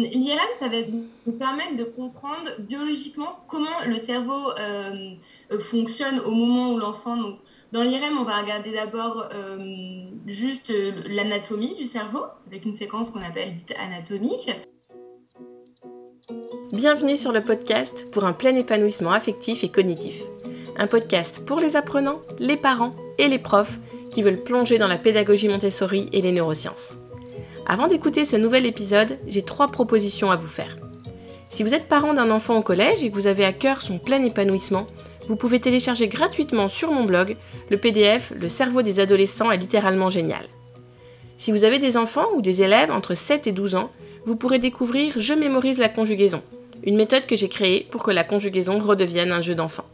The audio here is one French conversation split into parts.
L'IRM, ça va nous permettre de comprendre biologiquement comment le cerveau euh, fonctionne au moment où l'enfant. Dans l'IRM, on va regarder d'abord euh, juste l'anatomie du cerveau, avec une séquence qu'on appelle bit anatomique. Bienvenue sur le podcast pour un plein épanouissement affectif et cognitif. Un podcast pour les apprenants, les parents et les profs qui veulent plonger dans la pédagogie Montessori et les neurosciences. Avant d'écouter ce nouvel épisode, j'ai trois propositions à vous faire. Si vous êtes parent d'un enfant au collège et que vous avez à cœur son plein épanouissement, vous pouvez télécharger gratuitement sur mon blog le PDF Le cerveau des adolescents est littéralement génial. Si vous avez des enfants ou des élèves entre 7 et 12 ans, vous pourrez découvrir Je mémorise la conjugaison, une méthode que j'ai créée pour que la conjugaison redevienne un jeu d'enfant.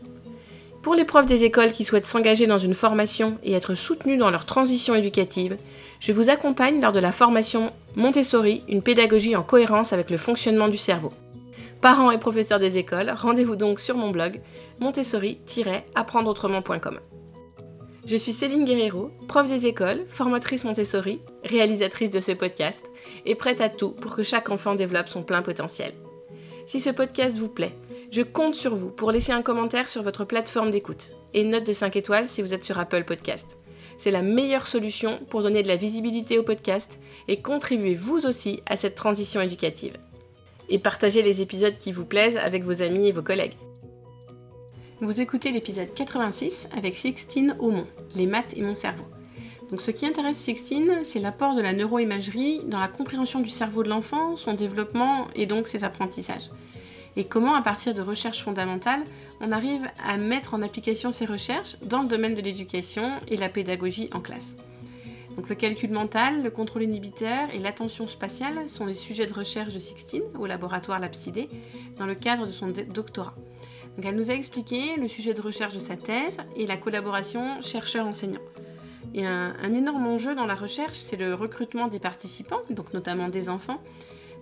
Pour les profs des écoles qui souhaitent s'engager dans une formation et être soutenus dans leur transition éducative, je vous accompagne lors de la formation Montessori, une pédagogie en cohérence avec le fonctionnement du cerveau. Parents et professeurs des écoles, rendez-vous donc sur mon blog montessori-apprendreautrement.com. Je suis Céline Guerrero, prof des écoles, formatrice Montessori, réalisatrice de ce podcast et prête à tout pour que chaque enfant développe son plein potentiel. Si ce podcast vous plaît, je compte sur vous pour laisser un commentaire sur votre plateforme d'écoute et note de 5 étoiles si vous êtes sur Apple Podcast. C'est la meilleure solution pour donner de la visibilité au podcast et contribuer vous aussi à cette transition éducative. Et partagez les épisodes qui vous plaisent avec vos amis et vos collègues. Vous écoutez l'épisode 86 avec Sixtine Aumont, les maths et mon cerveau. Donc ce qui intéresse Sixtine, c'est l'apport de la neuroimagerie dans la compréhension du cerveau de l'enfant, son développement et donc ses apprentissages et comment, à partir de recherches fondamentales, on arrive à mettre en application ces recherches dans le domaine de l'éducation et la pédagogie en classe. Donc le calcul mental, le contrôle inhibiteur et l'attention spatiale sont les sujets de recherche de Sixtine au laboratoire Lapsidé dans le cadre de son doctorat. Donc elle nous a expliqué le sujet de recherche de sa thèse et la collaboration chercheur-enseignant. Et un, un, énorme enjeu dans la recherche, c'est le recrutement des participants, donc notamment des enfants,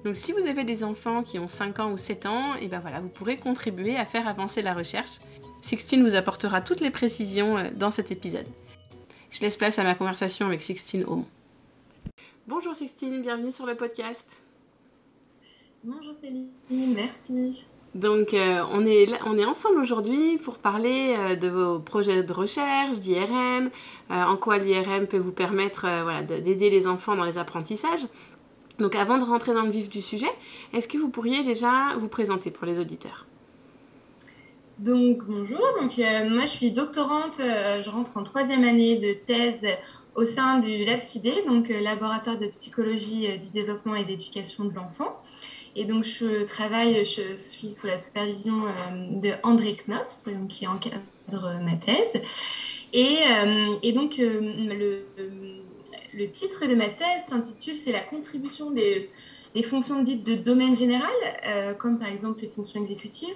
donc si vous avez des enfants qui ont 5 ans ou 7 ans, et ben voilà, vous pourrez contribuer à faire avancer la recherche. Sixtine vous apportera toutes les précisions euh, dans cet épisode. Je laisse place à ma conversation avec Sixtine Aumont. Bonjour Sixtine, bienvenue sur le podcast. Bonjour Céline, merci. Donc euh, on, est on est ensemble aujourd'hui pour parler euh, de vos projets de recherche, d'IRM, en quoi l'IRM peut vous permettre voilà, d'aider les enfants dans les apprentissages. Donc avant de rentrer dans le vif du sujet, est-ce que vous pourriez déjà vous présenter pour les auditeurs? Donc bonjour, donc, euh, moi je suis doctorante, euh, je rentre en troisième année de thèse au sein du LabCD, donc euh, laboratoire de psychologie du développement et d'éducation de l'enfant. Et donc je travaille, je suis sous la supervision de André Knops, qui encadre ma thèse. Et donc le le titre de ma thèse s'intitule C'est la contribution des, fonctions dites de domaine général, euh, comme par exemple les fonctions exécutives.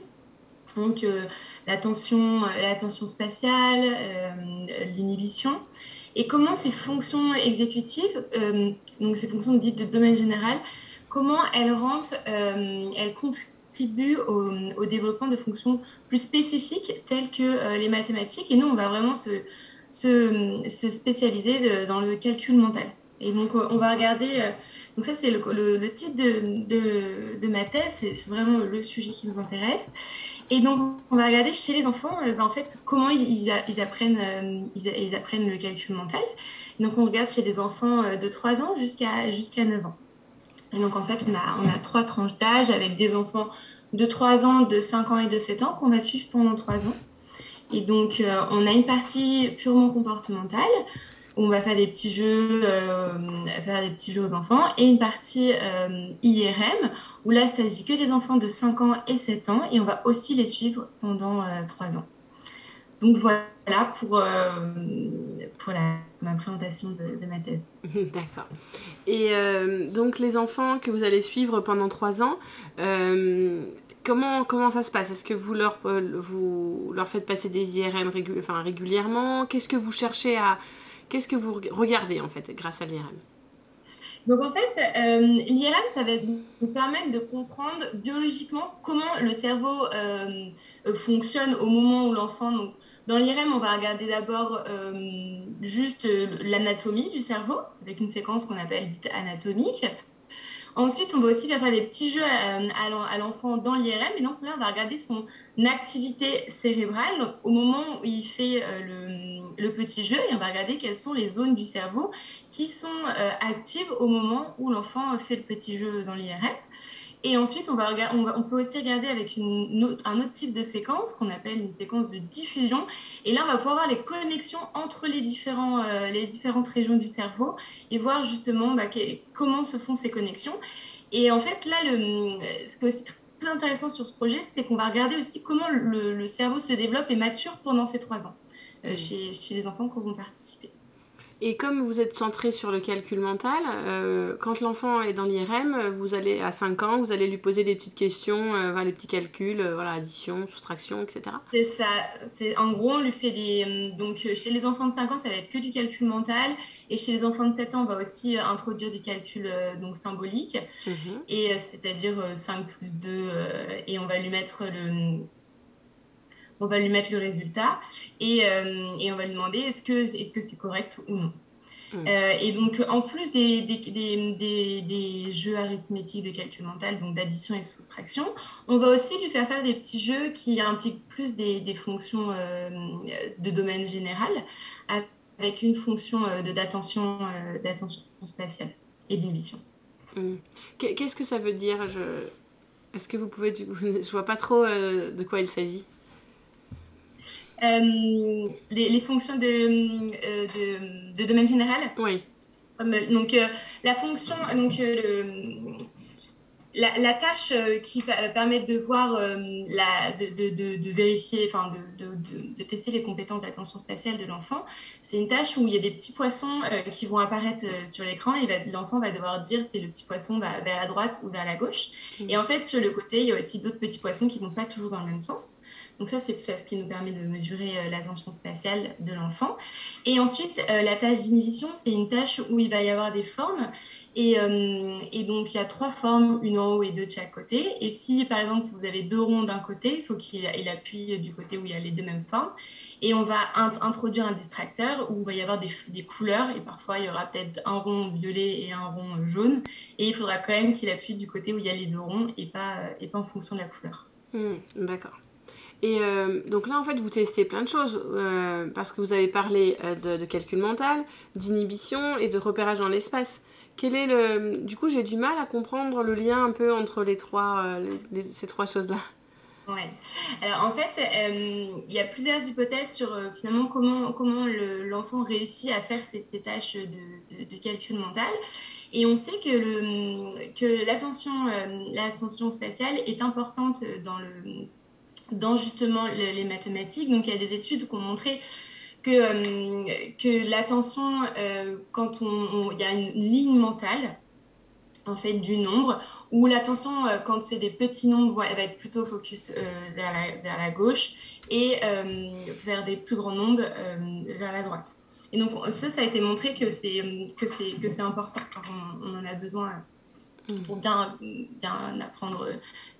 Donc euh, l'attention, l'attention spatiale, euh, l'inhibition. Et comment ces fonctions exécutives, donc ces fonctions dites de domaine général, comment elles rentrent, elles contribuent au, développement de fonctions plus spécifiques telles que les mathématiques. Et nous, on va vraiment se, se, spécialiser dans le calcul mental. Et donc, euh, on va regarder. Euh, donc, ça, c'est le, titre de, de, ma thèse, c'est vraiment le sujet qui nous intéresse. Et donc, on va regarder chez les enfants, euh, ben, en fait, comment ils, ils, apprennent, ils, apprennent le calcul mental. donc, on regarde chez les enfants de 3 ans jusqu'à jusqu'à 9 ans. Et donc, en fait, on a, on a trois tranches d'âge avec des enfants de 3 ans, de 5 ans et de 7 ans qu'on va suivre pendant 3 ans. Et donc, euh, on a une partie purement comportementale où on va faire des petits jeux, euh, faire des petits jeux aux enfants, et une partie euh, IRM où là, il s'agit que des enfants de 5 ans et 7 ans, et on va aussi les suivre pendant 3 ans. Donc voilà pour, pour la, ma présentation de, de ma thèse. D'accord. Et donc les enfants que vous allez suivre pendant 3 ans, comment, ça se passe? Est-ce que vous leur, euh, vous leur faites passer des IRM enfin, régulièrement? Qu'est-ce que vous cherchez à... Qu'est-ce que vous regardez en fait grâce à l'IRM donc en fait, euh, l'IRM, ça va nous permettre de comprendre biologiquement comment le cerveau euh, fonctionne au moment où l'enfant... dans l'IRM, on va regarder d'abord juste l'anatomie du cerveau, avec une séquence qu'on appelle bit anatomique. Ensuite, on va aussi faire des petits jeux à, l'enfant dans l'IRM. Et donc là, on va regarder son activité cérébrale au moment où il fait euh, le, petit jeu. Et on va regarder quelles sont les zones du cerveau qui sont euh, actives au moment où l'enfant fait le petit jeu dans l'IRM. Et ensuite, on, va on, peut aussi regarder avec une un autre type de séquence qu'on appelle une séquence de diffusion. Et là, on va pouvoir voir les connexions entre les, différents, euh, les différentes régions du cerveau et voir justement bah, comment se font ces connexions. Et en fait, là, le, ce qui est aussi très intéressant sur ce projet, c'est qu'on va regarder aussi comment le, cerveau se développe et mature pendant ces trois ans euh, mmh. chez, chez les enfants qui vont participer. Et comme vous êtes centré sur le calcul mental, euh, quand l'enfant est dans l'IRM, vous allez à 5 ans, vous allez lui poser des petites questions, euh, les petits calculs, euh, voilà, addition, soustraction, etc. C'est ça. C'est en gros, on lui fait des donc chez les enfants de 5 ans, ça va être que du calcul mental, et chez les enfants de 7 ans, on va aussi introduire du calcul donc symbolique, mhm. et c'est-à-dire 5 plus 2, et on va lui mettre le on va lui mettre le résultat et, euh, et on va lui demander est-ce que est-ce que c'est correct ou non. Mm. Euh, et donc, en plus des, des, des, des, jeux arithmétiques de calcul mental, donc d'addition et de soustraction, on va aussi lui faire faire des petits jeux qui impliquent plus des, fonctions euh, de domaine général, avec une fonction de, d'attention, spatiale et d'inhibition. Mm. Qu'est-ce que ça veut dire? Je... Est-ce que vous pouvez... Je vois pas trop de quoi il s'agit. Euh, les, fonctions de, euh, de, de, domaine général. Oui. Donc, euh, la fonction, donc, la, la, tâche qui va permettre de voir, la, de, de, vérifier, enfin, de, tester les compétences d'attention spatiale de l'enfant, c'est une tâche où il y a des petits poissons qui vont apparaître sur l'écran et l'enfant va devoir dire si le petit poisson va vers la droite ou vers la gauche. Mmh. Et en fait, sur le côté, il y a aussi d'autres petits poissons qui ne vont pas toujours dans le même sens. Donc ça, c'est ce qui nous permet de mesurer euh, l'attention spatiale de l'enfant. Et ensuite, euh, la tâche d'inhibition, c'est une tâche où il va y avoir des formes. Et, euh, et, donc, il y a trois formes, une en haut et deux de chaque côté. Et si, par exemple, vous avez deux ronds d'un côté, il faut qu'il appuie du côté où il y a les deux mêmes formes. Et on va introduire un distracteur où il va y avoir des, couleurs. Et parfois, il y aura peut-être un rond violet et un rond jaune. Et il faudra quand même qu'il appuie du côté où il y a les deux ronds et pas, en fonction de la couleur. Hmm, d'accord. Et euh, donc là, en fait, vous testez plein de choses euh, parce que vous avez parlé euh, de, calcul mental, d'inhibition et de repérage dans l'espace. Quel est le... Du coup, j'ai du mal à comprendre le lien un peu entre les trois, ces trois choses-là. Ouais. Alors en fait, il y a plusieurs hypothèses sur finalement comment, comment l'enfant réussit à faire ces, ces tâches de, calcul mental. Et on sait que, que l'attention spatiale est importante dans le dans justement les mathématiques. Donc il y a des études qui ont montré euh, que l'attention, euh, quand on, il y a une ligne mentale, en fait, du nombre, où l'attention, euh, quand c'est des petits nombres, elle va être plutôt focus vers, la, gauche et vers des plus grands nombres vers la droite. Et donc ça, ça a été montré que c'est important. On, on, en a besoin pour bien, bien apprendre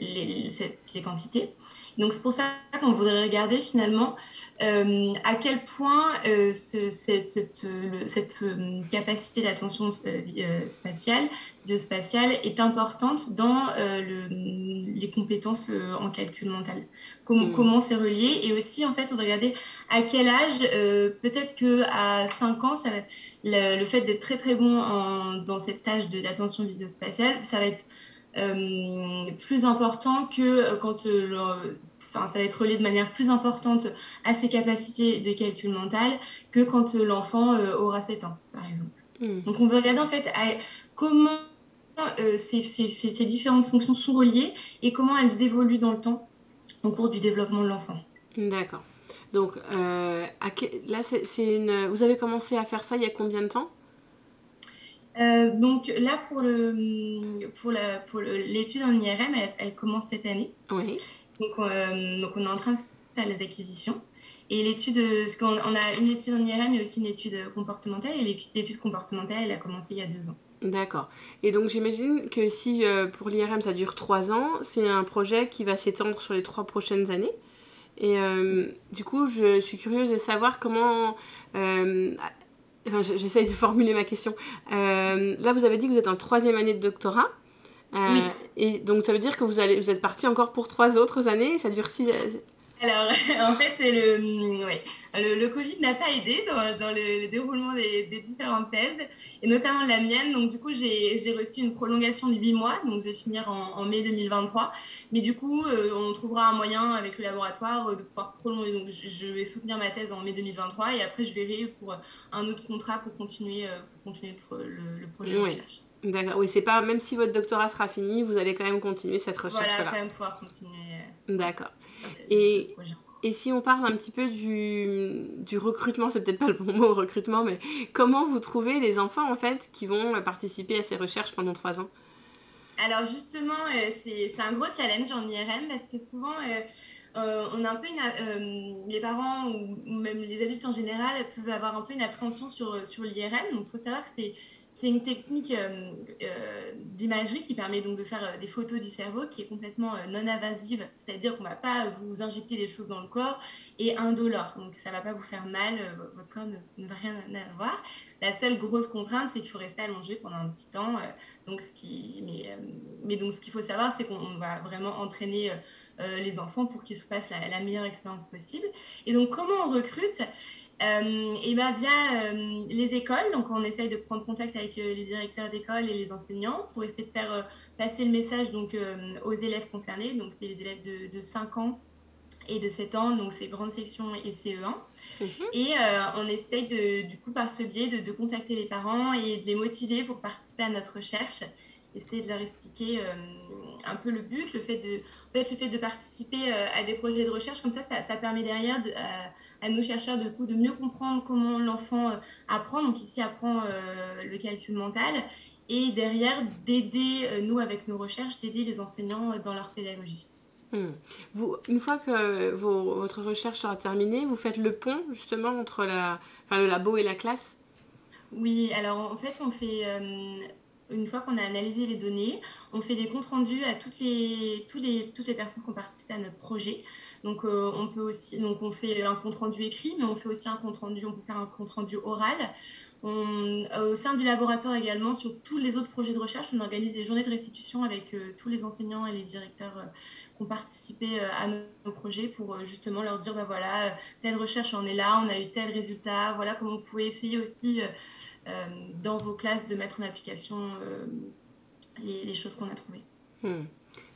les, les quantités. Donc c'est pour ça qu'on voudrait regarder finalement euh, à quel point euh, cette, euh, capacité d'attention spatiale, spatiale est importante dans les compétences en calcul mental. Mm. Comment c'est relié et aussi en fait on va regarder à quel âge peut-être que à 5 ans ça le, fait d'être très très bon dans cette tâche d'attention vidéospatiale ça va être plus important que quand enfin, ça va être relié de manière plus importante à ses capacités de calcul mental que quand l'enfant euh, aura 7 ans, par exemple. Hmm. Donc, on veut regarder en fait comment euh, ces, ces, différentes fonctions sont reliées et comment elles évoluent dans le temps au cours du développement de l'enfant. D'accord. Donc, euh, là, c'est une... vous avez commencé à faire ça il y a combien de temps? Donc là, pour le pour la pour l'étude en IRM, elle, elle, commence cette année. Oui. Donc, euh, donc, on est en train de faire les acquisitions. Et l'étude, parce qu'on on a une étude en IRM, mais aussi une étude comportementale. Et l'étude comportementale, elle a commencé il y a deux ans. D'accord. Et donc j'imagine que si euh, pour l'IRM ça dure trois ans, c'est un projet qui va s'étendre sur les trois prochaines années. Et euh, du coup, je suis curieuse de savoir comment... enfin, j'essaye de formuler ma question. là, vous avez dit que vous êtes en troisième année de doctorat. oui. Et donc ça veut dire que vous, allez, vous êtes parti encore pour trois autres années, ça dure six, alors, en fait, le, le, le, Covid n'a pas aidé dans, dans le, déroulement des, des, différentes thèses, et notamment la mienne. Donc, du coup, j'ai reçu une prolongation de 8 mois, donc je vais finir en, mai 2023. Mais du coup, euh, on trouvera un moyen avec le laboratoire de pouvoir prolonger. Donc, je, vais soutenir ma thèse en mai 2023, et après, je verrai pour un autre contrat pour continuer, euh, pour continuer le, projet de recherche. D'accord, oui, c'est pas, même si votre doctorat sera fini, vous allez quand même continuer cette recherche-là. Voilà, quand même pouvoir continuer. Euh, D'accord. Et, et si on parle un petit peu du, du recrutement, c'est peut-être pas le bon mot recrutement, mais comment vous trouvez les enfants en fait qui vont participer à ces recherches pendant trois ans? Alors justement, euh, c'est un gros challenge en IRM parce que souvent euh, euh, on a un peu les parents ou même les adultes en général peuvent avoir un peu une appréhension sur, sur l'IRM. Donc il faut savoir que c'est c'est une technique euh, euh, d'imagerie qui permet donc de faire euh, des photos du cerveau qui est complètement non invasive, c'est-à-dire qu'on ne va pas vous injecter des choses dans le corps et indolore. Donc ça ne va pas vous faire mal, votre corps ne, va rien avoir. La seule grosse contrainte, c'est qu'il faut rester allongé pendant un petit temps. donc ce qui, mais, donc ce qu'il faut savoir, c'est qu'on va vraiment entraîner les enfants pour qu'ils se passent la meilleure expérience possible. Et donc comment on recrute? Euh, et ben via euh, les écoles, donc on essaye de prendre contact avec euh, les directeurs d'école et les enseignants pour essayer de faire passer le message donc, aux élèves concernés. Donc c'est les élèves de, de, 5 ans et de 7 ans, donc c'est grande section et CE1. Mhm. Et on essaye de, du coup par ce biais de, de, contacter les parents et de les motiver pour participer à notre recherche essayer de leur expliquer euh, un peu le but, le fait de, en fait, le fait de participer euh, à des projets de recherche, comme ça, ça, permet derrière de, à, nos chercheurs de, coup, de mieux comprendre comment l'enfant euh, apprend, donc ici apprend le calcul mental, et derrière d'aider, nous avec nos recherches, d'aider les enseignants dans leur pédagogie. Hmm. Vous, une fois que votre recherche sera terminée, vous faites le pont justement entre la, enfin, le labo et la classe? Oui, alors en fait, on fait une fois qu'on a analysé les données, on fait des comptes rendus à toutes les, toutes les, toutes les personnes qui ont participé à notre projet. Donc, euh, on peut aussi, donc on fait un compte rendu écrit, mais on fait aussi un compte rendu, on peut faire un compte rendu oral. au sein du laboratoire également, sur tous les autres projets de recherche, on organise des journées de restitution avec euh, tous les enseignants et les directeurs euh, qui ont participé à nos, projets pour justement leur dire, bah voilà, telle recherche en est là, on a eu tel résultat, voilà comment vous pouvez essayer aussi euh, dans vos classes de mettre en application euh, les, choses qu'on a trouvées. Hmm.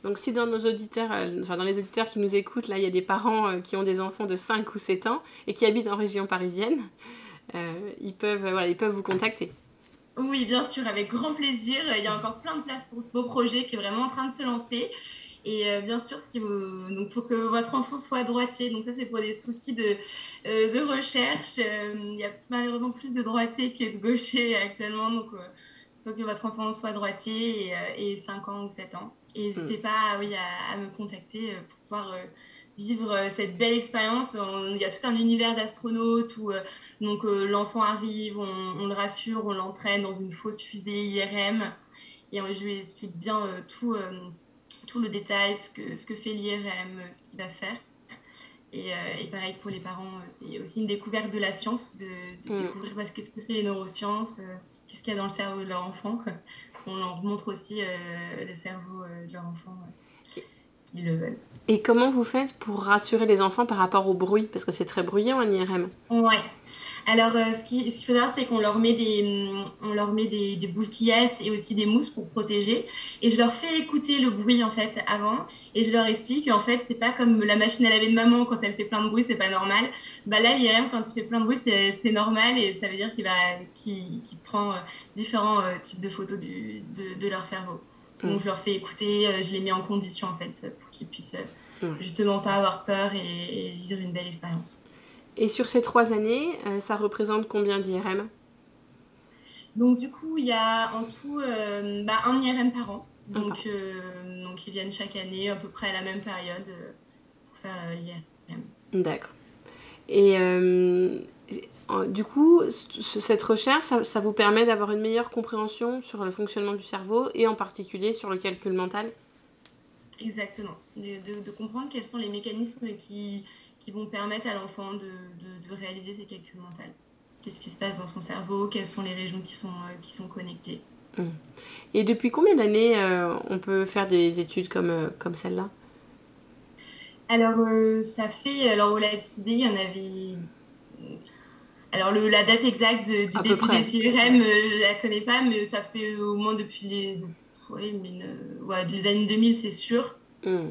Donc si dans nos auditeurs, euh, enfin dans les auditeurs qui nous écoutent, là il y a des parents qui ont des enfants de 5 ou 7 ans et qui habitent en région parisienne, ils, peuvent, voilà, ils peuvent vous contacter. Oui, bien sûr, avec grand plaisir. Il y a encore plein de place pour ce beau projet qui est vraiment en train de se lancer. Et euh, bien sûr, si vous... donc faut que votre enfant soit droitier. Donc ça, c'est pour des soucis de, euh, de recherche. Euh, il y a malheureusement plus de droitiers que de gauchers actuellement. Donc il faut que votre enfant soit droitier et, et 5 ans ou 7 ans. Et n'hésitez mm. pas oui, à, me contacter pour pouvoir vivre cette belle expérience. Il y a tout un univers d'astronautes où donc l'enfant arrive, on, on, le rassure, on l'entraîne dans une fausse fusée IRM et je lui explique bien tout tout le détail, ce que, ce que fait l'IRM, ce qu'il va faire. Et, euh, et, pareil pour les parents, euh, c'est aussi une découverte de la science, de, mm. découvrir qu'est-ce que c'est les neurosciences, euh, qu'est-ce qu'il y a dans le cerveau de leur enfant. On leur montre aussi le cerveau de leur enfant s'ils le veulent. Et comment vous faites pour rassurer les enfants par rapport au bruit? Parce que c'est très bruyant en IRM. Ouais. Alors, euh, ce qu'il faut savoir, c'est qu'on leur met des, on leur met des, des boules qui et aussi des mousses pour protéger. Et je leur fais écouter le bruit, en fait, avant. Et je leur explique qu'en fait, c'est pas comme la machine à laver de maman, quand elle fait plein de bruit, c'est pas normal. Bah là, l'IRM, quand il fait plein de bruit, c'est normal. Et ça veut dire qu'il va, qu'il prend euh, différents euh, types de photos du, de, de, leur cerveau. Mm. Donc, je leur fais écouter, je les mets en condition, en fait, pour qu'ils puissent justement pas avoir peur et vivre une belle expérience. Et sur ces trois années, euh, ça représente combien d'IRM Donc du coup, il y a en tout euh, bah, un IRM par an. Donc, euh, donc ils viennent chaque année à peu près à la même période pour faire l'IRM. D'accord. Et du coup, cette recherche, ça, vous permet d'avoir une meilleure compréhension sur le fonctionnement du cerveau et en particulier sur le calcul mental? Exactement. de comprendre quels sont les mécanismes qui, qui vont permettre à l'enfant de, de, réaliser ses calculs mentaux. Qu'est-ce qui se passe dans son cerveau? Quelles sont les régions qui sont, euh, qui sont connectées? Mmh. Et depuis combien d'années on peut faire des études comme, comme celle-là? Alors, ça fait. Alors, au LabCD, il y en avait alors, le, la date exacte du début des CRM, euh, je ne la connais pas, mais ça fait au moins depuis les, ouais, mais, ouais, les années 2000, c'est sûr. Hmm.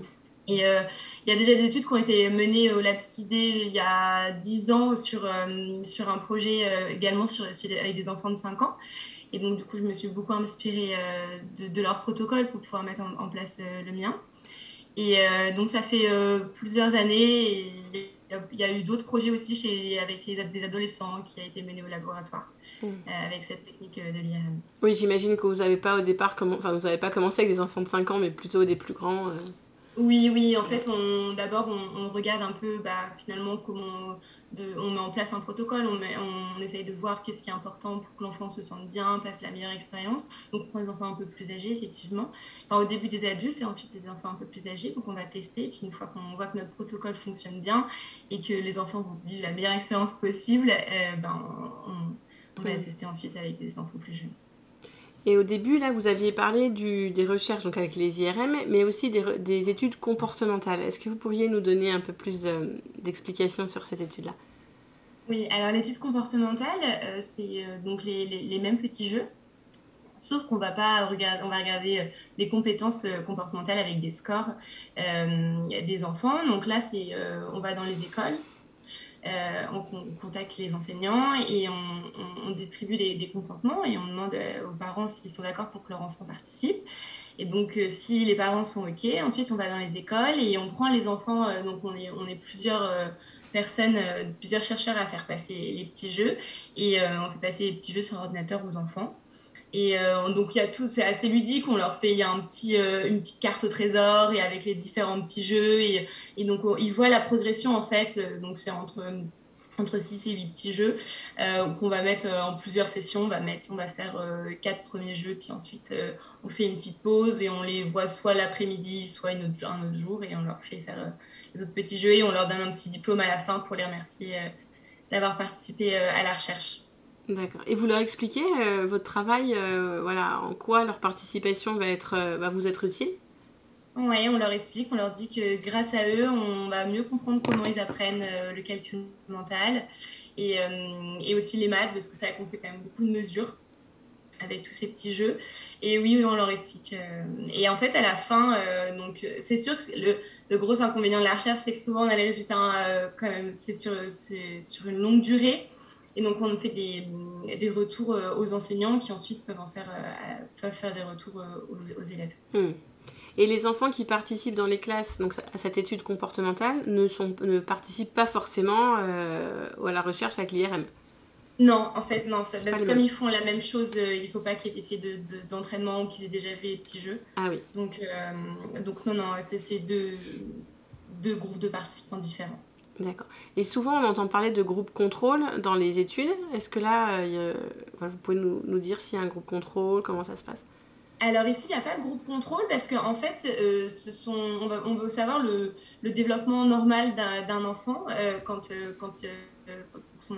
Et euh, il y a déjà des études qui ont été menées au LabCD il y a 10 ans sur, euh, sur un projet également sur, avec des enfants de 5 ans. Et donc, du coup, je me suis beaucoup inspirée de, de, leur protocole pour pouvoir mettre en, place le mien. Et donc, ça fait plusieurs années. Et il y a eu d'autres projets aussi chez, avec les, des adolescents qui a été mené au laboratoire mm. euh, avec cette technique euh, de l'IRM. Oui, j'imagine que vous n'avez pas au départ, enfin vous n'avez pas commencé avec des enfants de 5 ans, mais plutôt des plus grands. Euh. Oui, oui, en fait, on, d'abord, on, regarde un peu bah, finalement comment on met en place un protocole, on, met, on, essaye de voir qu'est-ce qui est important pour que l'enfant se sente bien, passe la meilleure expérience. Donc, pour les enfants un peu plus âgés, effectivement. au début des adultes et ensuite des enfants un peu plus âgés. Donc, on va tester. Et puis, une fois qu'on voit que notre protocole fonctionne bien et que les enfants vont vivre la meilleure expérience possible, euh, ben, on, va tester ensuite avec des enfants plus jeunes. Et au début, là, vous aviez parlé des recherches donc avec les IRM, mais aussi des, des études comportementales. Est-ce que vous pourriez nous donner un peu plus d'explications sur ces études-là? Oui, alors l'étude comportementale, euh, c'est euh, donc les, les, mêmes petits jeux, sauf qu'on va pas regarder, on va regarder euh, les compétences comportementales avec des scores des enfants. Donc là, c'est on va dans les écoles euh, on, contacte les enseignants et on, distribue des, consentements et on demande euh, aux parents s'ils sont d'accord pour que leur enfant participe. Et donc, euh, si les parents sont OK, ensuite on va dans les écoles et on prend les enfants. donc, on est, on est plusieurs personnes, plusieurs chercheurs à faire passer les petits jeux et on fait passer les petits jeux sur ordinateur aux enfants. Et euh, donc, il y a tout, c'est assez ludique. On leur fait, il y a euh, une petite carte au trésor et avec les différents petits jeux. Et, donc, ils voient la progression en fait. Euh, donc, c'est entre, entre 6 et 8 petits jeux qu'on va mettre en plusieurs sessions. On va, mettre, on va faire quatre premiers jeux, puis ensuite, on fait une petite pause et on les voit soit l'après-midi, soit un autre jour. Et on leur fait faire les autres petits jeux et on leur donne un petit diplôme à la fin pour les remercier d'avoir participé à la recherche. D'accord. Et vous leur expliquez euh, votre travail, euh, voilà, en quoi leur participation va, être, euh, va vous être utile? Oui, on leur explique, on leur dit que grâce à eux, on va mieux comprendre comment ils apprennent le calcul mental et, aussi les maths, parce que c'est vrai qu'on fait quand même beaucoup de mesures avec tous ces petits jeux. Et oui, on leur explique. Et en fait, à la fin, donc c'est sûr que le, gros inconvénient de la recherche, c'est que souvent on a les résultats quand même, c'est sur une longue durée. Et donc, on fait des, des, retours euh, aux enseignants qui ensuite peuvent, en faire, euh, peuvent faire des retours euh, aux, élèves. Hmm. Et les enfants qui participent dans les classes donc, à cette étude comportementale ne, sont, ne participent pas forcément à la recherche avec l'IRM non, en fait, non. parce que comme ils font la même chose, il ne faut pas qu'il y ait fait d'entraînement de, ou qu'ils aient déjà vu les petits jeux. Ah oui. Donc, donc non, non, c'est deux, deux groupes de participants différents. D'accord. Et souvent, on entend parler de groupe contrôle dans les études. Est-ce que là, euh, vous pouvez nous, dire s'il y a un groupe contrôle, comment ça se passe? Alors ici, il n'y a pas de groupe contrôle parce qu'en en fait, euh, on, veut savoir le, développement normal d'un enfant euh, quand, pour,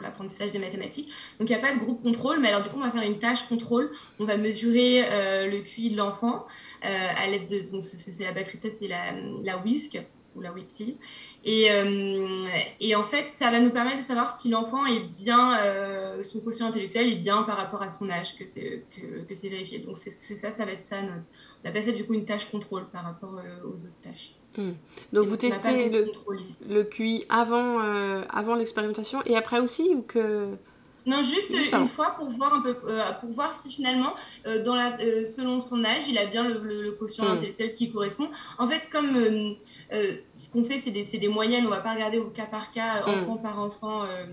l'apprentissage des mathématiques. Donc il n'y a pas de groupe contrôle, mais alors du coup, on va faire une tâche contrôle. On va mesurer le QI de l'enfant à l'aide de, c'est la batterie test, c'est la, la WISC ou la WIPSI. Et, euh, et, en fait, ça va nous permettre de savoir si l'enfant est bien, euh, son quotient intellectuel est bien par rapport à son âge, que c'est que, vérifié. Donc c'est ça, ça va être ça. On appelle ça du coup une tâche contrôle par rapport euh, aux autres tâches. Hmm. Donc vous testez le, le QI avant, avant l'expérimentation et après aussi ou que... Non, juste, une fois pour voir un peu, pour voir si finalement, dans la, selon son âge, il a bien le, le, quotient hmm. intellectuel qui correspond. En fait, comme euh, ce qu'on fait, c'est des, des, moyennes. On va pas regarder au cas par cas, mm. enfant par enfant. Euh,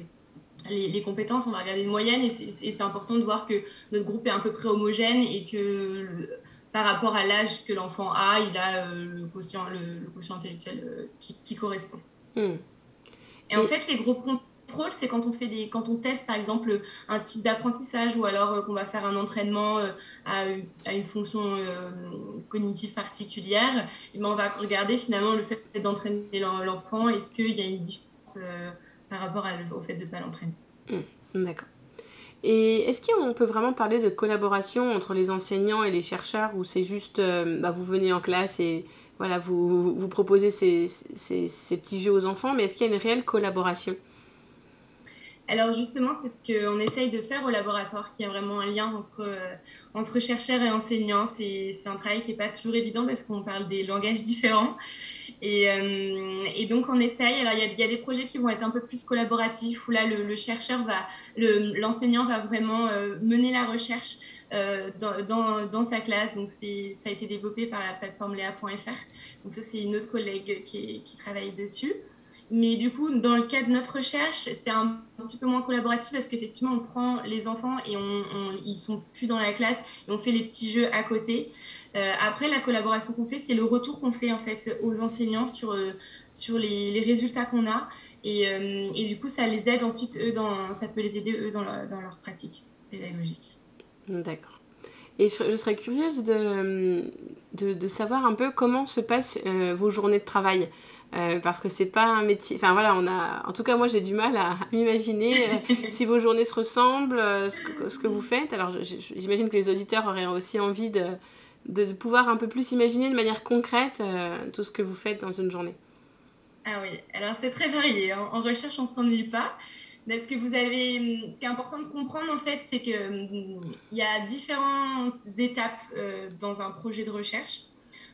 les, les, compétences, on va regarder une moyenne et c'est important de voir que notre groupe est à peu près homogène et que par rapport à l'âge que l'enfant a, il a euh, le, quotient, le, quotient intellectuel qui, qui, correspond. Mm. Et, en fait, les groupes c'est quand on fait des, quand on teste par exemple un type d'apprentissage ou alors euh, qu'on va faire un entraînement euh, à, une fonction euh, cognitive particulière, et ben on va regarder finalement le fait d'entraîner l'enfant, est-ce qu'il y a une différence par rapport au fait de ne pas l'entraîner? Mmh, d'accord. Et est-ce qu'on peut vraiment parler de collaboration entre les enseignants et les chercheurs ou c'est juste bah, vous venez en classe et voilà, vous, vous proposez ces, ces, ces, petits jeux aux enfants, mais est-ce qu'il y a une réelle collaboration? Alors justement, c'est ce qu'on essaye de faire au laboratoire, qui a vraiment un lien entre, euh, entre chercheurs et enseignants. C'est un travail qui n'est pas toujours évident parce qu'on parle des langages différents. Et, euh, et donc on essaye. Alors il y, a, y, des projets qui vont être un peu plus collaboratifs, où là le, chercheur va, l'enseignant va vraiment euh, mener la recherche. Dans, dans, sa classe. Donc, ça a été développé par la plateforme Léa.fr. Donc, ça, c'est une autre collègue qui travaille dessus. Mais du coup, dans le cas de notre recherche, c'est un, petit peu moins collaboratif parce qu'effectivement, on prend les enfants et on, ils sont plus dans la classe et on fait les petits jeux à côté. Euh, après, la collaboration qu'on fait, c'est le retour qu'on fait en fait aux enseignants sur, euh, sur les, résultats qu'on a. Et, euh, et, du coup, ça les aide ensuite, eux, dans, ça peut les aider, eux, dans, dans leur pratique pédagogique. D'accord. Et je, serais curieuse de, de, savoir un peu comment se passent vos journées de travail. Euh, parce que c'est pas un métier. Enfin voilà, on a. En tout cas, moi, j'ai du mal à m'imaginer euh, si vos journées se ressemblent, euh, ce, que, ce, que, vous faites. Alors, j'imagine que les auditeurs auraient aussi envie de, de pouvoir un peu plus imaginer de manière concrète tout ce que vous faites dans une journée. Ah oui, alors c'est très varié. Hein. En recherche, on ne s'ennuie pas. ce que vous avez, ce qui est important de comprendre en fait, c'est que hum, il y a différentes étapes dans un projet de recherche.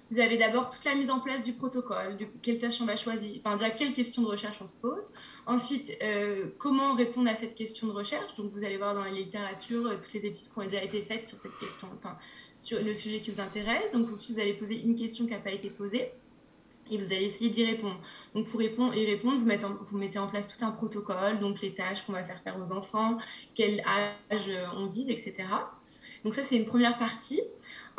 Vous avez d'abord toute la mise en place du protocole, du, quelle tâche on va choisir, enfin déjà quelle question de recherche on se pose. Ensuite, euh, comment répondre à cette question de recherche. Donc vous allez voir dans la littérature euh, toutes les études qui ont déjà été faites sur cette question, enfin sur le sujet qui vous intéresse. Donc ensuite, vous allez poser une question qui n'a pas été posée et vous allez essayer d'y répondre. Donc pour y répondre, vous mettez, en, vous mettez en place tout un protocole, donc les tâches qu'on va faire faire aux enfants, quel âge on vise, etc. Donc ça, c'est une première partie.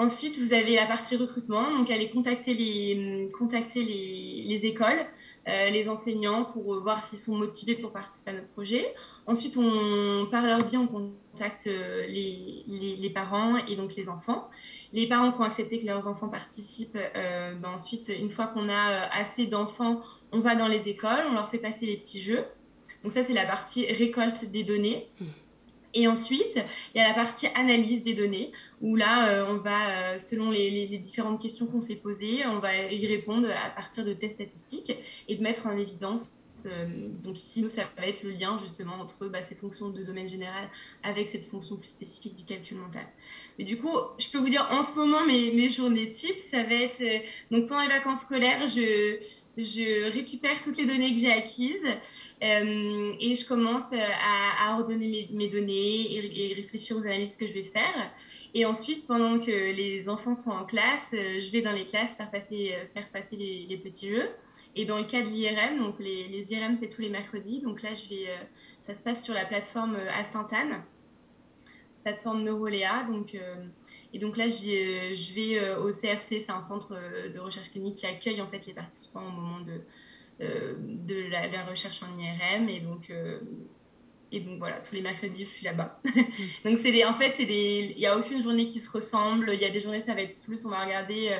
Ensuite, vous avez la partie recrutement, donc aller contacter les, contacter les, les écoles, euh, les enseignants pour voir s'ils sont motivés pour participer à notre projet. Ensuite, on, par leur biais, on contacte euh, les, les, parents et donc les enfants. Les parents qui ont accepté que leurs enfants participent, euh, ben ensuite, une fois qu'on a assez d'enfants, on va dans les écoles, on leur fait passer les petits jeux. Donc ça, c'est la partie récolte des données. Et ensuite, il y a la partie analyse des données, où là, euh, on va, euh, selon les, différentes questions qu'on s'est posées, on va y répondre à partir de tests statistiques et de mettre en évidence. Euh, donc ici, nous, ça va être le lien justement entre bah, ces fonctions de domaine général avec cette fonction plus spécifique du calcul mental. Mais du coup, je peux vous dire en ce moment, mes, mes journées types, ça va être... donc pendant les vacances scolaires, je je récupère toutes les données que j'ai acquises euh, et je commence à, ordonner mes, données et, réfléchir aux analyses que je vais faire. Et ensuite, pendant que les enfants sont en classe, euh, je vais dans les classes faire passer, euh, les, petits jeux. Et dans le cas de l'IRM, donc les, les IRM, c'est tous les mercredis. Donc là, ça se passe sur la plateforme à Sainte-Anne, plateforme Neuroléa. Donc et donc là, euh, je vais euh, au CRC, c'est un centre euh, de recherche clinique qui accueille en fait les participants au moment de, de la, recherche en IRM. Et donc, et donc voilà, tous les mercredis, je suis là-bas. Mm. donc c'est en fait, il n'y a aucune journée qui se ressemble. Il y a des journées, ça va être plus, on va regarder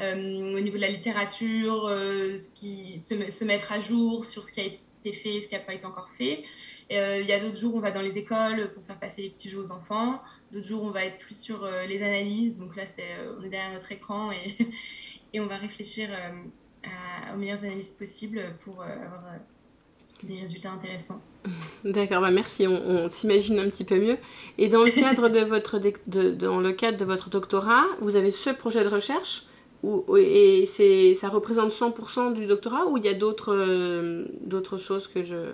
au niveau de la littérature, ce qui, se, se, mettre à jour sur ce qui a été fait, ce qui n'a pas été encore fait. Il y a d'autres jours, on va dans les écoles pour faire passer les petits jeux aux enfants. D'autres jours, on va être plus sur euh, les analyses. Donc là, c'est, euh, on est derrière notre écran et, et on va réfléchir euh, aux meilleures analyses possibles pour avoir des résultats intéressants. D'accord, bah merci, on, s'imagine un petit peu mieux. Et dans le cadre de votre, de, dans le cadre de votre doctorat, vous avez ce projet de recherche où, et c'est, ça représente 100% du doctorat ou il y a d'autres, d'autres choses que je...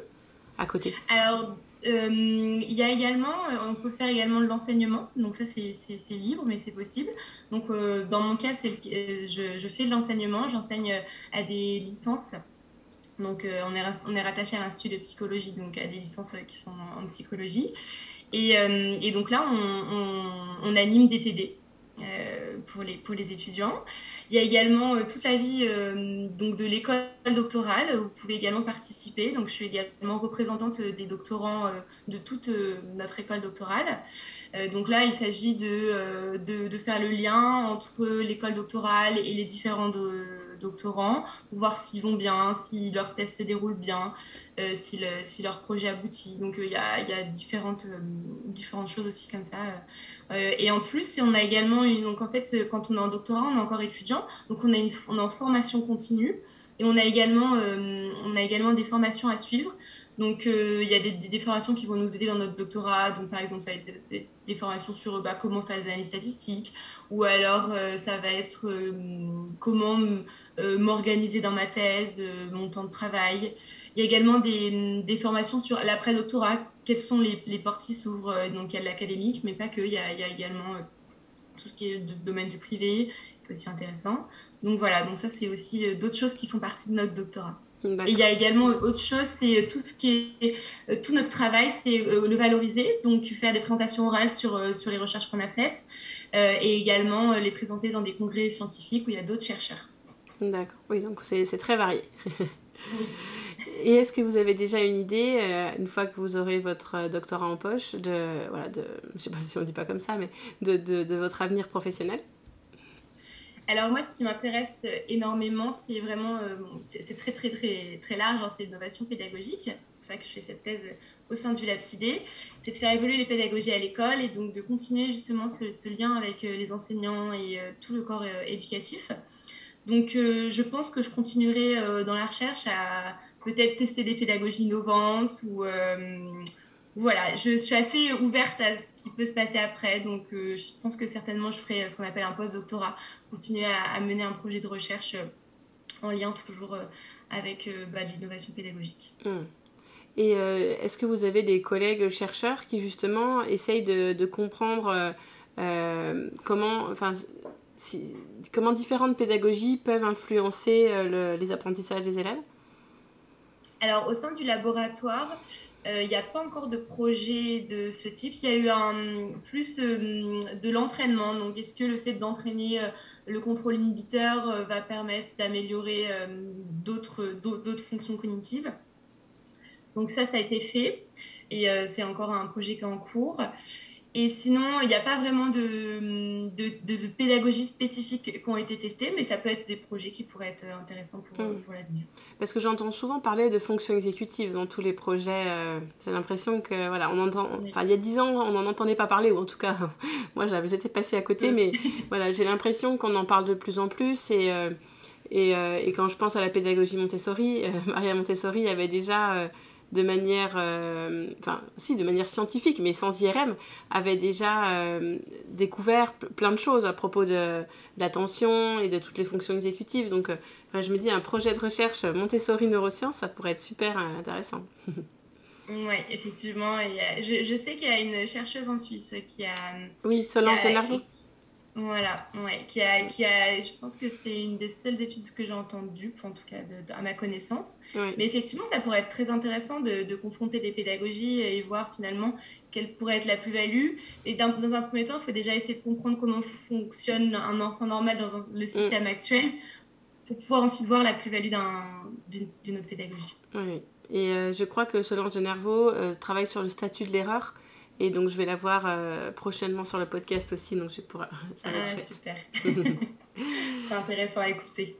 à côté Alors, euh, il y a également, euh, on peut faire également de l'enseignement, donc ça c'est libre, mais c'est possible. Donc euh, dans mon cas, je, fais de l'enseignement, j'enseigne à des licences. Donc on, est, rattaché à l'Institut de psychologie, donc à des licences qui sont en, psychologie. Et, donc là, on, on anime des TD. Euh, pour, les, pour les étudiants. Il y a également euh, toute la vie euh, donc de l'école doctorale, vous pouvez également participer. Donc, je suis également représentante des doctorants de toute notre école doctorale. donc là, il s'agit de, de, de, faire le lien entre l'école doctorale et les différents doctorants, pour voir s'ils vont bien, si leur test se déroule bien, si, le, si, leur projet aboutit. Donc il y a, y, a, différentes, différentes choses aussi comme ça. et en plus, on a également, une, donc en fait, quand on est en doctorat, on est encore étudiant, donc on, a une, est en formation continue. Et on a également, des formations à suivre. Donc, euh, il y a des, formations qui vont nous aider dans notre doctorat. Donc, par exemple, ça va être des, formations sur bah, comment faire des analyses statistiques, ou alors euh, ça va être euh, comment m'organiser dans ma thèse, mon temps de travail. Il y a également des, formations sur l'après-doctorat, quelles sont les, portes qui s'ouvrent. donc, il y a de l'académique, mais pas que. Il y a, il y a également tout ce qui est du domaine du privé, qui est aussi intéressant. Donc, voilà. Donc, ça, c'est aussi d'autres choses qui font partie de notre doctorat. Et il y a également autre chose, c'est euh, tout ce qui est euh, tout notre travail, c'est euh, le valoriser, donc faire des présentations orales sur, sur les recherches qu'on a faites et également les présenter dans des congrès scientifiques où il y a d'autres chercheurs. D'accord, oui, donc c'est très varié. Et est-ce que vous avez déjà une idée, une fois que vous aurez votre doctorat en poche, de, voilà, de, je sais pas si on dit pas comme ça, mais de, de, de votre avenir professionnel? Alors moi, ce qui m'intéresse euh, énormément, c'est vraiment, euh, c'est très très très très large, hein, c'est l'innovation pédagogique. C'est pour ça que je fais cette thèse au sein du LabCD. C'est de faire évoluer les pédagogies à l'école et donc de continuer justement ce, lien avec euh, les enseignants et tout le corps éducatif. Donc je pense que je continuerai dans la recherche à peut-être tester des pédagogies innovantes ou voilà, je suis assez ouverte à ce qui peut se passer après. Donc, euh, je pense que certainement, je ferai euh, ce qu'on appelle un post-doctorat, continuer à, mener un projet de recherche euh, en lien toujours avec bah, l'innovation pédagogique. Hmm. Et est-ce que vous avez des collègues chercheurs qui, justement, essayent de, comprendre comment différentes pédagogies peuvent influencer les apprentissages des élèves? Alors, au sein du laboratoire, il euh, n'y a pas encore de projet de ce type. Il y a eu plus euh, de l'entraînement. Donc, est-ce que le fait d'entraîner euh, le contrôle inhibiteur va permettre d'améliorer d'autres fonctions cognitives? Donc, ça, ça a été fait. Et c'est encore un projet qui est en cours. Et sinon, il n'y a pas vraiment de, de, pédagogie spécifique qui ont été testées, mais ça peut être des projets qui pourraient être intéressants pour, mm. pour l'avenir. Parce que j'entends souvent parler de fonctions exécutives dans tous les projets. Euh, j'ai l'impression que, voilà, on entend. Enfin, il y a dix ans, on n'en entendait pas parler, ou en tout cas, moi j'étais passée à côté, mais voilà, j'ai l'impression qu'on en parle de plus en plus. Et, euh, et, euh, et, quand je pense à la pédagogie Montessori, Maria Montessori avait déjà de manière, euh, enfin si, de manière scientifique, mais sans IRM, avait déjà euh, découvert plein de choses à propos de, l'attention et de toutes les fonctions exécutives. Donc, euh, je me dis, un projet de recherche Montessori neurosciences, ça pourrait être super intéressant. oui, effectivement. je, je, sais qu'il y a une chercheuse en Suisse qui a... Oui, Solange de Narvaux. Voilà, ouais, qui a, qui a, je pense que c'est une des seules études que j'ai entendues, en tout cas à ma connaissance. Mais effectivement, ça pourrait être très intéressant de, de, confronter des pédagogies et voir finalement quelle pourrait être la plus-value. Et dans, dans, un premier temps, il faut déjà essayer de comprendre comment fonctionne un enfant normal dans le système actuel pour pouvoir ensuite voir la plus-value d'une autre pédagogie. Oui. Et euh, je crois que Solange de Nervo euh, travaille sur le statut de l'erreur et donc, je vais la voir euh, prochainement sur le podcast aussi. Donc, je pourrai... ça va être ah, super. C'est intéressant à écouter.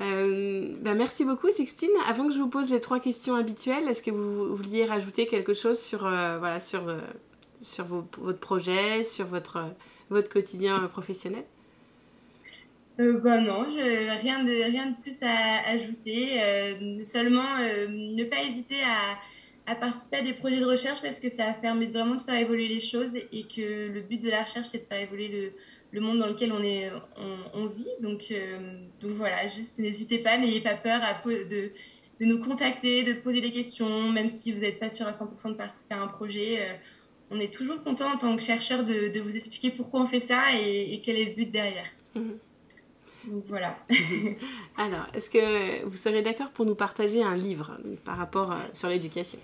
Euh, bah, merci beaucoup, Sixtine. Avant que je vous pose les trois questions habituelles, est-ce que vous, vouliez rajouter quelque chose sur, euh, voilà, sur, sur votre projet, sur votre, votre quotidien professionnel? Bah non, je, rien, de, rien de plus à ajouter. seulement ne pas hésiter à à participer à des projets de recherche parce que ça permet vraiment de faire évoluer les choses et que le but de la recherche, c'est de faire évoluer le, le, monde dans lequel on, est, on, vit. Donc, euh, donc voilà, juste n'hésitez pas, n'ayez pas peur à, de, de, nous contacter, de poser des questions, même si vous n'êtes pas sûr à 100% de participer à un projet. Euh, on est toujours content en tant que chercheur de, de, vous expliquer pourquoi on fait ça et, quel est le but derrière. Mhm. Donc voilà. Alors, est-ce que vous serez d'accord pour nous partager un livre par rapport euh, sur l'éducation?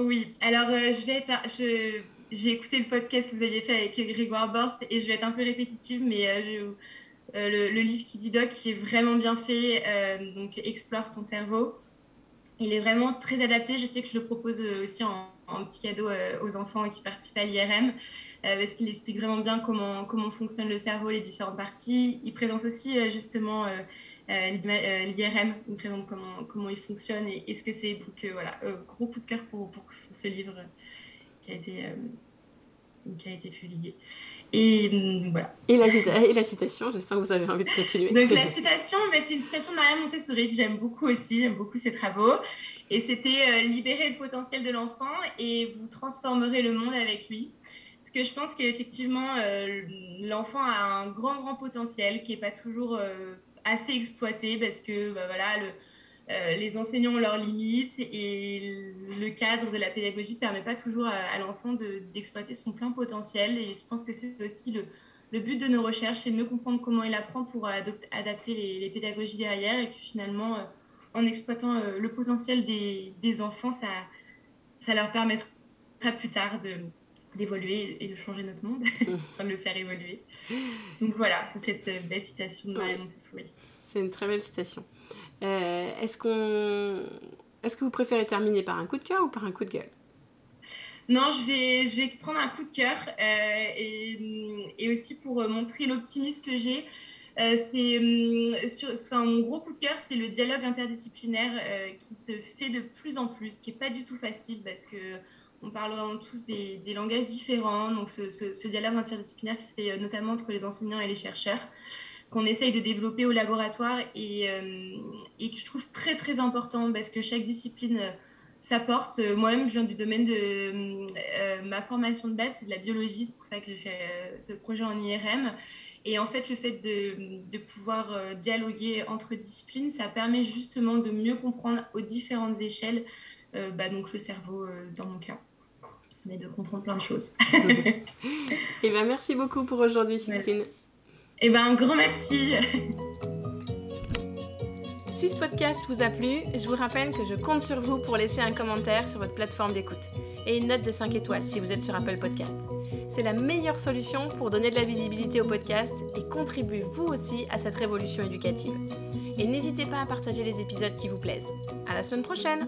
Oui, alors euh, je vais j'ai écouté le podcast que vous aviez fait avec Grégoire Borst et je vais être un peu répétitive, mais euh, euh, le, livre qui dit doc qui est vraiment bien fait, donc Explore ton cerveau. Il est vraiment très adapté. Je sais que je le propose aussi en, en petit cadeau aux enfants qui participent à l'IRM, parce qu'il explique vraiment bien comment, comment fonctionne le cerveau, les différentes parties. Il présente aussi justement l'IRM, il présente comment, comment il fonctionne et, ce que c'est. Donc voilà, gros coup de cœur pour, pour ce livre qui a été, qui a été publié. Et voilà. Et la, et la, citation, je sens que vous avez envie de continuer. Donc la citation, c'est une citation de Maria Montessori que j'aime beaucoup aussi, j'aime beaucoup ses travaux. Et c'était euh, libérer le potentiel de l'enfant et vous transformerez le monde avec lui. Parce que je pense qu'effectivement, euh, l'enfant a un grand, grand potentiel qui n'est pas toujours euh, assez exploité parce que bah, voilà, le, euh, les enseignants ont leurs limites et le cadre de la pédagogie ne permet pas toujours à, l'enfant d'exploiter son plein potentiel. Et je pense que c'est aussi le, but de nos recherches, c'est de mieux comprendre comment il apprend pour adapter les, pédagogies derrière et que finalement, euh, en exploitant euh, le potentiel des, enfants, ça, ça leur permettra plus tard d'évoluer et de changer notre monde, de le faire évoluer. Donc voilà, cette belle citation de Marie Montessori. C'est une très belle citation. Euh, est-ce qu'on, est-ce que vous préférez terminer par un coup de cœur ou par un coup de gueule? Non, je vais, je vais prendre un coup de cœur euh, et, et, aussi pour montrer l'optimisme que j'ai. Euh, c'est sur, mon gros coup de cœur, c'est le dialogue interdisciplinaire qui se fait de plus en plus, qui est pas du tout facile parce que on parle tous des, langages différents. Donc ce, ce, dialogue interdisciplinaire qui se fait notamment entre les enseignants et les chercheurs qu'on essaye de développer au laboratoire et, euh, que je trouve très très important parce que chaque discipline euh, s'apporte. Euh, moi-même, je viens du domaine de ma formation de base, c'est de la biologie, c'est pour ça que j'ai fait ce projet en IRM. Et en fait, le fait de, de pouvoir dialoguer entre disciplines, ça permet justement de mieux comprendre aux différentes échelles, bah, donc le cerveau dans mon cas mais de comprendre plein de choses. et eh ben, merci beaucoup pour aujourd'hui, Sixtine. Eh ben, un grand merci. Si ce podcast vous a plu, je vous rappelle que je compte sur vous pour laisser un commentaire sur votre plateforme d'écoute et une note de 5 étoiles si vous êtes sur Apple Podcast. C'est la meilleure solution pour donner de la visibilité au podcast et contribuer vous aussi à cette révolution éducative. Et n'hésitez pas à partager les épisodes qui vous plaisent. À la semaine prochaine!